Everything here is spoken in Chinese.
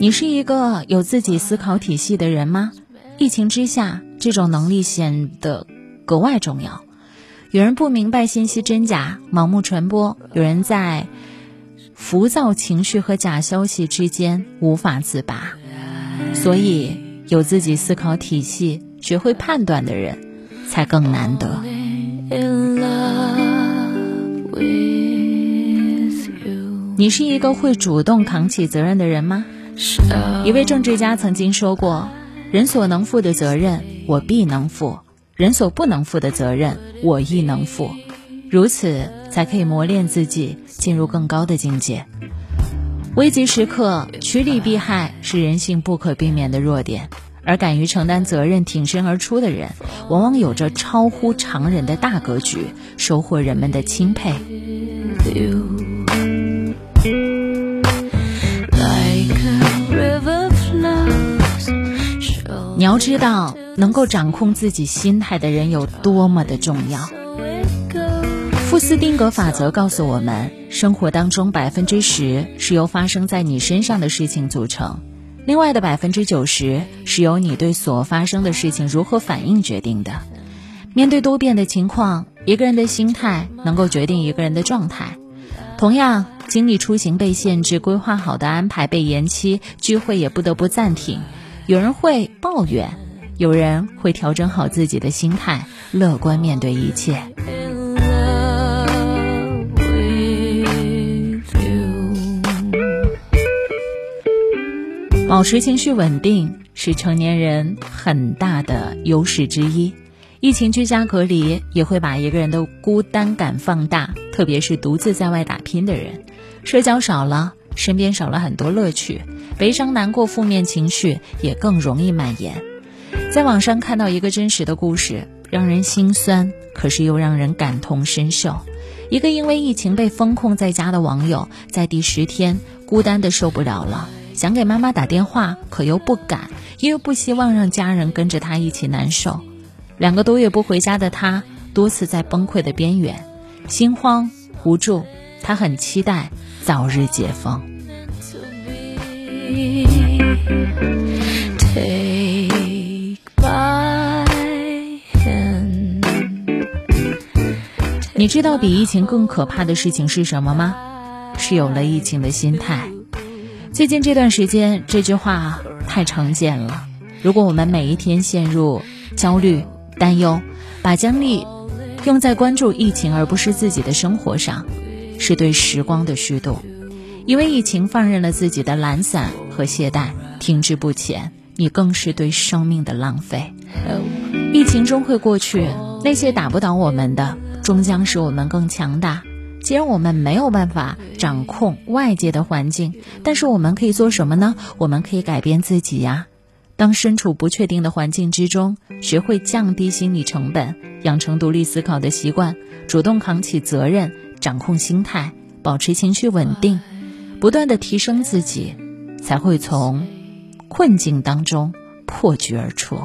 你是一个有自己思考体系的人吗？疫情之下，这种能力显得格外重要。有人不明白信息真假，盲目传播；有人在浮躁情绪和假消息之间无法自拔。所以，有自己思考体系、学会判断的人，才更难得。你是一个会主动扛起责任的人吗？一位政治家曾经说过：“人所能负的责任，我必能负；人所不能负的责任，我亦能负。如此，才可以磨练自己，进入更高的境界。”危急时刻，趋利避害是人性不可避免的弱点，而敢于承担责任、挺身而出的人，往往有着超乎常人的大格局，收获人们的钦佩。你要知道，能够掌控自己心态的人有多么的重要。富斯汀格法则告诉我们，生活当中百分之十是由发生在你身上的事情组成，另外的百分之九十是由你对所发生的事情如何反应决定的。面对多变的情况，一个人的心态能够决定一个人的状态。同样，经历出行被限制、规划好的安排被延期、聚会也不得不暂停。有人会抱怨，有人会调整好自己的心态，乐观面对一切。保持情绪稳定是成年人很大的优势之一。疫情居家隔离也会把一个人的孤单感放大，特别是独自在外打拼的人，社交少了。身边少了很多乐趣，悲伤、难过、负面情绪也更容易蔓延。在网上看到一个真实的故事，让人心酸，可是又让人感同身受。一个因为疫情被封控在家的网友，在第十天孤单的受不了了，想给妈妈打电话，可又不敢，因为不希望让家人跟着他一起难受。两个多月不回家的他，多次在崩溃的边缘，心慌无助。他很期待早日解封。你知道比疫情更可怕的事情是什么吗？是有了疫情的心态。最近这段时间，这句话太常见了。如果我们每一天陷入焦虑、担忧，把精力用在关注疫情而不是自己的生活上。是对时光的虚度，因为疫情放任了自己的懒散和懈怠，停滞不前，你更是对生命的浪费。疫情终会过去，那些打不倒我们的，终将使我们更强大。既然我们没有办法掌控外界的环境，但是我们可以做什么呢？我们可以改变自己呀。当身处不确定的环境之中，学会降低心理成本，养成独立思考的习惯，主动扛起责任。掌控心态，保持情绪稳定，不断的提升自己，才会从困境当中破局而出。